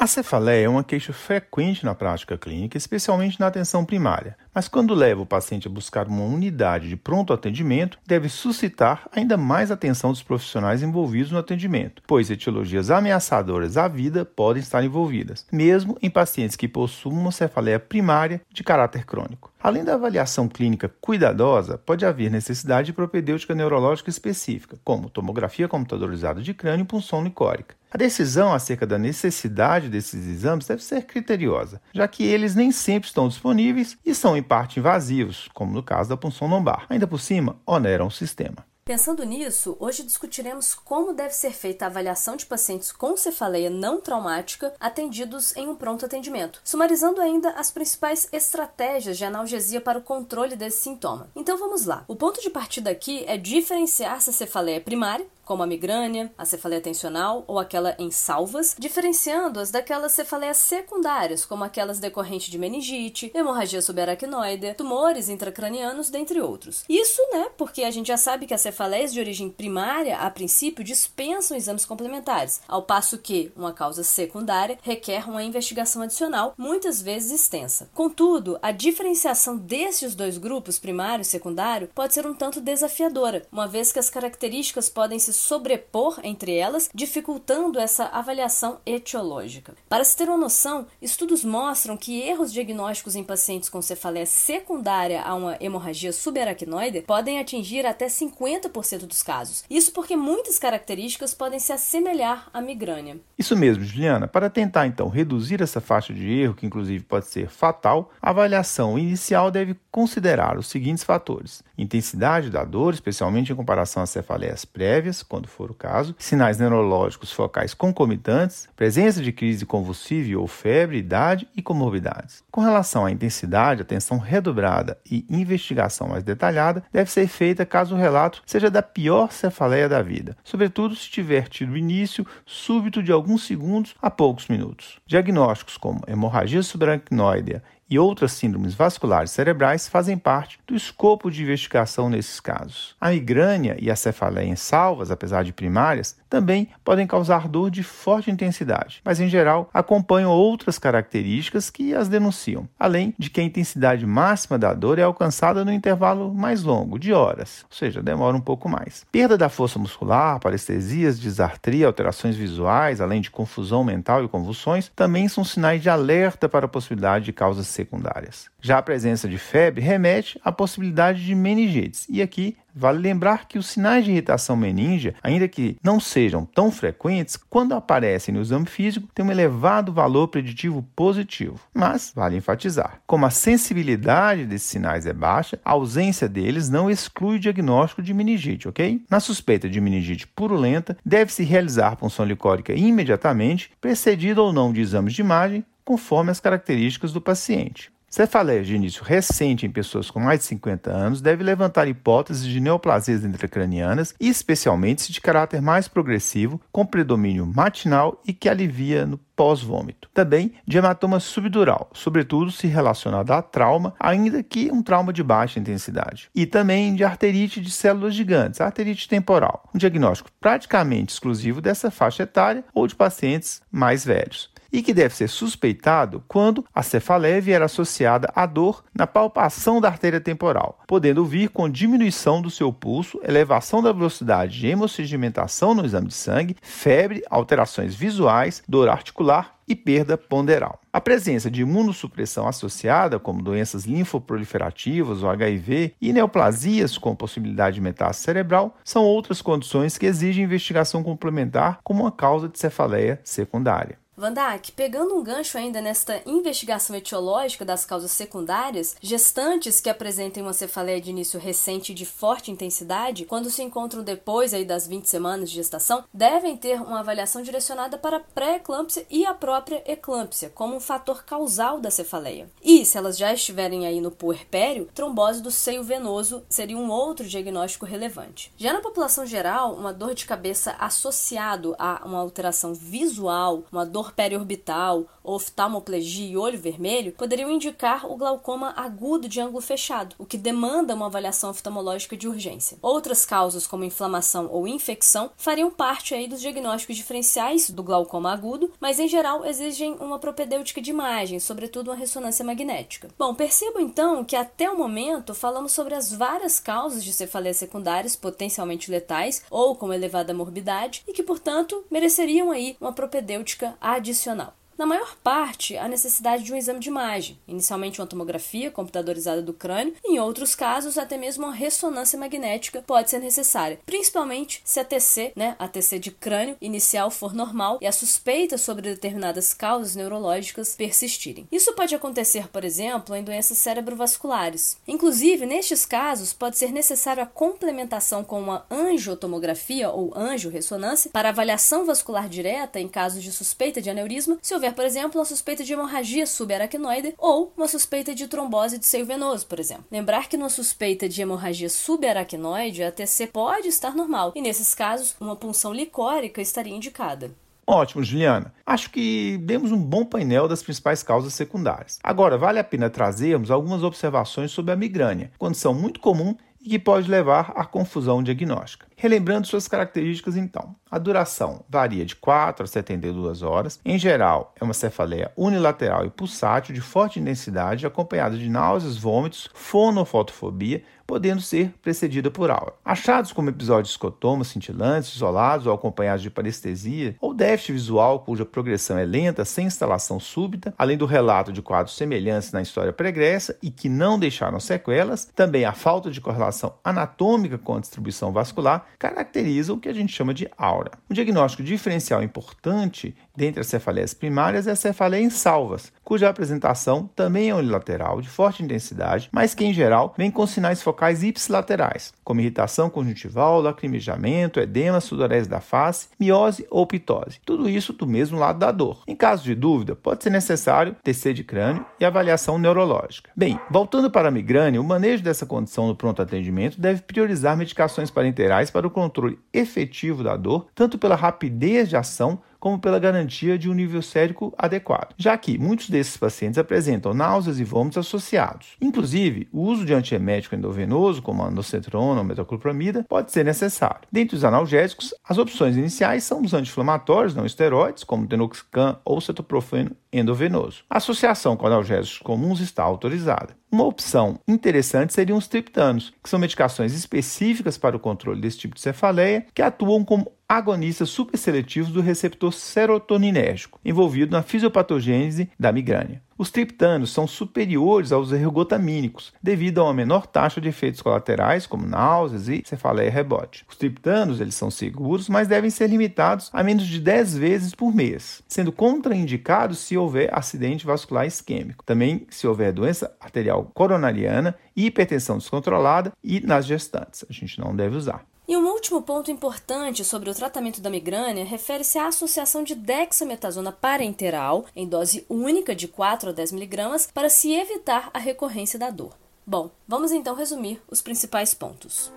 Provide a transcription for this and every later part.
A cefaleia é uma queixa frequente na prática clínica, especialmente na atenção primária, mas quando leva o paciente a buscar uma unidade de pronto atendimento, deve suscitar ainda mais atenção dos profissionais envolvidos no atendimento, pois etiologias ameaçadoras à vida podem estar envolvidas, mesmo em pacientes que possuem uma cefaleia primária de caráter crônico. Além da avaliação clínica cuidadosa, pode haver necessidade de propedêutica neurológica específica, como tomografia computadorizada de crânio e punção licórica. A decisão acerca da necessidade desses exames deve ser criteriosa, já que eles nem sempre estão disponíveis e são parte invasivos, como no caso da punção lombar. Ainda por cima, oneram o sistema. Pensando nisso, hoje discutiremos como deve ser feita a avaliação de pacientes com cefaleia não traumática atendidos em um pronto atendimento, sumarizando ainda as principais estratégias de analgesia para o controle desse sintoma. Então vamos lá. O ponto de partida aqui é diferenciar se a cefaleia é primária, como a migrânia, a cefaleia tensional ou aquela em salvas, diferenciando-as daquelas cefaleias secundárias, como aquelas decorrentes de meningite, hemorragia subaracnoide, tumores intracranianos, dentre outros. Isso, né, porque a gente já sabe que as cefaleias de origem primária, a princípio, dispensam exames complementares, ao passo que uma causa secundária requer uma investigação adicional, muitas vezes extensa. Contudo, a diferenciação desses dois grupos, primário e secundário, pode ser um tanto desafiadora, uma vez que as características podem se sobrepor entre elas, dificultando essa avaliação etiológica. Para se ter uma noção, estudos mostram que erros diagnósticos em pacientes com cefaleia secundária a uma hemorragia subaracnoide podem atingir até 50% dos casos. Isso porque muitas características podem se assemelhar à migrânia. Isso mesmo, Juliana. Para tentar então reduzir essa faixa de erro, que inclusive pode ser fatal, a avaliação inicial deve considerar os seguintes fatores: intensidade da dor, especialmente em comparação às cefaleias prévias, quando for o caso, sinais neurológicos focais concomitantes, presença de crise convulsiva ou febre, idade e comorbidades. Com relação à intensidade, atenção redobrada e investigação mais detalhada deve ser feita caso o relato seja da pior cefaleia da vida, sobretudo se tiver tido início súbito de alguns segundos a poucos minutos. Diagnósticos como hemorragia subaracnoidea e outras síndromes vasculares cerebrais fazem parte do escopo de investigação nesses casos. A migrânia e a cefaleia em salvas, apesar de primárias, também podem causar dor de forte intensidade, mas em geral acompanham outras características que as denunciam, além de que a intensidade máxima da dor é alcançada no intervalo mais longo, de horas, ou seja, demora um pouco mais. Perda da força muscular, parestesias, disartria, alterações visuais, além de confusão mental e convulsões, também são sinais de alerta para a possibilidade de causas secundárias. Já a presença de febre remete à possibilidade de meningites, e aqui Vale lembrar que os sinais de irritação meningia, ainda que não sejam tão frequentes, quando aparecem no exame físico, têm um elevado valor preditivo positivo. Mas vale enfatizar: como a sensibilidade desses sinais é baixa, a ausência deles não exclui o diagnóstico de meningite, ok? Na suspeita de meningite purulenta, deve-se realizar punção licórica imediatamente, precedida ou não de exames de imagem, conforme as características do paciente. Cefaleia de início recente em pessoas com mais de 50 anos deve levantar hipóteses de neoplasias intracranianas, especialmente se de caráter mais progressivo, com predomínio matinal e que alivia no pós-vômito. Também de hematoma subdural, sobretudo se relacionado a trauma, ainda que um trauma de baixa intensidade. E também de arterite de células gigantes, arterite temporal, um diagnóstico praticamente exclusivo dessa faixa etária ou de pacientes mais velhos e que deve ser suspeitado quando a cefaleia vier associada à dor na palpação da artéria temporal, podendo vir com diminuição do seu pulso, elevação da velocidade de hemossedimentação no exame de sangue, febre, alterações visuais, dor articular e perda ponderal. A presença de imunossupressão associada, como doenças linfoproliferativas ou HIV, e neoplasias com possibilidade de metástase cerebral, são outras condições que exigem investigação complementar como uma causa de cefaleia secundária. Vandak, pegando um gancho ainda nesta investigação etiológica das causas secundárias, gestantes que apresentem uma cefaleia de início recente de forte intensidade, quando se encontram depois aí das 20 semanas de gestação, devem ter uma avaliação direcionada para pré-eclâmpsia e a própria eclâmpsia, como um fator causal da cefaleia. E, se elas já estiverem aí no puerpério, trombose do seio venoso seria um outro diagnóstico relevante. Já na população geral, uma dor de cabeça associado a uma alteração visual, uma dor periorbital, oftalmoplegia e olho vermelho poderiam indicar o glaucoma agudo de ângulo fechado, o que demanda uma avaliação oftalmológica de urgência. Outras causas, como inflamação ou infecção, fariam parte aí dos diagnósticos diferenciais do glaucoma agudo, mas em geral exigem uma propedêutica de imagem, sobretudo uma ressonância magnética. Bom, percebo então que até o momento falamos sobre as várias causas de cefaleias secundárias potencialmente letais ou com elevada morbidade e que, portanto, mereceriam aí uma propedêutica adicional. Na maior parte, há necessidade de um exame de imagem, inicialmente uma tomografia computadorizada do crânio, em outros casos, até mesmo uma ressonância magnética pode ser necessária, principalmente se a TC, né, a TC de crânio inicial for normal e a suspeita sobre determinadas causas neurológicas persistirem. Isso pode acontecer, por exemplo, em doenças cerebrovasculares. Inclusive, nestes casos, pode ser necessário a complementação com uma angiotomografia ou angiorressonância para avaliação vascular direta em casos de suspeita de aneurisma, se houver houver, por exemplo, uma suspeita de hemorragia subaracnoide ou uma suspeita de trombose de seio venoso, por exemplo. Lembrar que numa suspeita de hemorragia subaracnoide, a TC pode estar normal, e nesses casos, uma punção licórica estaria indicada. Ótimo, Juliana. Acho que demos um bom painel das principais causas secundárias. Agora, vale a pena trazermos algumas observações sobre a migrânia, condição muito comum e que pode levar à confusão diagnóstica. Relembrando suas características, então, a duração varia de 4 a 72 horas. Em geral, é uma cefaleia unilateral e pulsátil de forte intensidade, acompanhada de náuseas, vômitos, fonofotofobia, podendo ser precedida por aura. Achados como episódios escotomas cintilantes, isolados ou acompanhados de parestesia, ou déficit visual cuja progressão é lenta, sem instalação súbita, além do relato de quadros semelhantes na história pregressa e que não deixaram sequelas, também a falta de correlação anatômica com a distribuição vascular caracteriza o que a gente chama de aura. Um diagnóstico diferencial importante dentre as cefaleias primárias é a cefaleia em salvas, cuja apresentação também é unilateral, de forte intensidade, mas que em geral vem com sinais focais ipsilaterais, como irritação conjuntival, lacrimejamento, edema, sudorese da face, miose ou pitose. Tudo isso do mesmo lado da dor. Em caso de dúvida, pode ser necessário TC de crânio e avaliação neurológica. Bem, voltando para a migrânia, o manejo dessa condição no pronto atendimento deve priorizar medicações parenterais para o controle efetivo da dor, tanto pela rapidez de ação como pela garantia de um nível sérico adequado, já que muitos desses pacientes apresentam náuseas e vômitos associados. Inclusive, o uso de antiemético endovenoso, como a nocetrona ou metoclopramida, pode ser necessário. Dentre os analgésicos, as opções iniciais são os anti-inflamatórios não esteroides, como tenoxicam ou cetoprofeno endovenoso. A associação com analgésicos comuns está autorizada. Uma opção interessante seriam os triptanos, que são medicações específicas para o controle desse tipo de cefaleia, que atuam como agonistas superseletivos do receptor serotoninérgico, envolvido na fisiopatogênese da migrânia. Os triptanos são superiores aos ergotamínicos, devido a uma menor taxa de efeitos colaterais, como náuseas e cefaleia rebote. Os triptanos eles são seguros, mas devem ser limitados a menos de 10 vezes por mês, sendo contraindicados se houver acidente vascular isquêmico. Também se houver doença arterial coronariana, hipertensão descontrolada e nas gestantes. A gente não deve usar. E um último ponto importante sobre o tratamento da migrânia refere-se à associação de dexametasona parenteral em dose única de 4 a 10 mg para se evitar a recorrência da dor. Bom, vamos então resumir os principais pontos.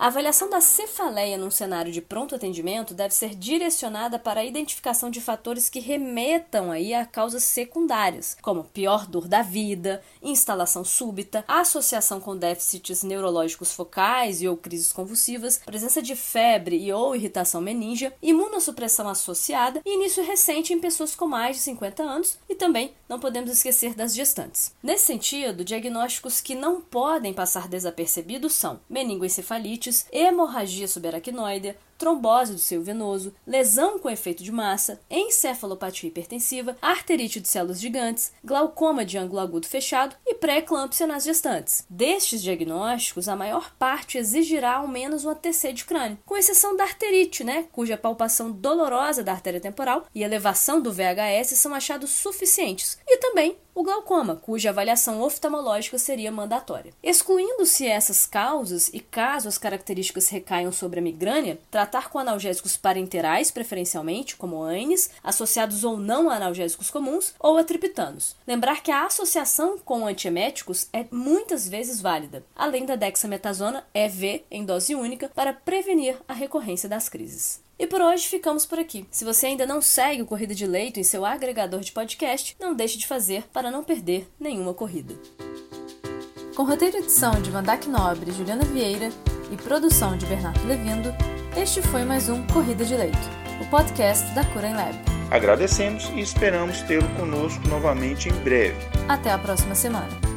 A avaliação da cefaleia num cenário de pronto atendimento deve ser direcionada para a identificação de fatores que remetam aí a causas secundárias, como pior dor da vida, instalação súbita, associação com déficits neurológicos focais e ou crises convulsivas, presença de febre e ou irritação meníngea, imunossupressão associada e início recente em pessoas com mais de 50 anos e também não podemos esquecer das gestantes. Nesse sentido, diagnósticos que não podem passar desapercebidos são meningoencefalite, hemorragia subaracnoide, trombose do seio venoso, lesão com efeito de massa, encefalopatia hipertensiva, arterite de células gigantes, glaucoma de ângulo agudo fechado e pré-eclâmpsia nas gestantes. Destes diagnósticos, a maior parte exigirá ao menos uma TC de crânio, com exceção da arterite, né, cuja palpação dolorosa da artéria temporal e elevação do VHS são achados suficientes, e também o glaucoma, cuja avaliação oftalmológica seria mandatória. Excluindo-se essas causas e caso as características recaiam sobre a migrânia, tratar com analgésicos parenterais, preferencialmente, como ANES, associados ou não a analgésicos comuns, ou a triptanos. Lembrar que a associação com antieméticos é muitas vezes válida, além da dexametasona EV em dose única para prevenir a recorrência das crises. E por hoje ficamos por aqui. Se você ainda não segue o Corrida de Leito em seu agregador de podcast, não deixe de fazer para não perder nenhuma corrida. Com roteiro e edição de Vandac Nobre e Juliana Vieira e produção de Bernardo Levindo, este foi mais um Corrida de Leito, o podcast da Curen Lab. Agradecemos e esperamos tê-lo conosco novamente em breve. Até a próxima semana.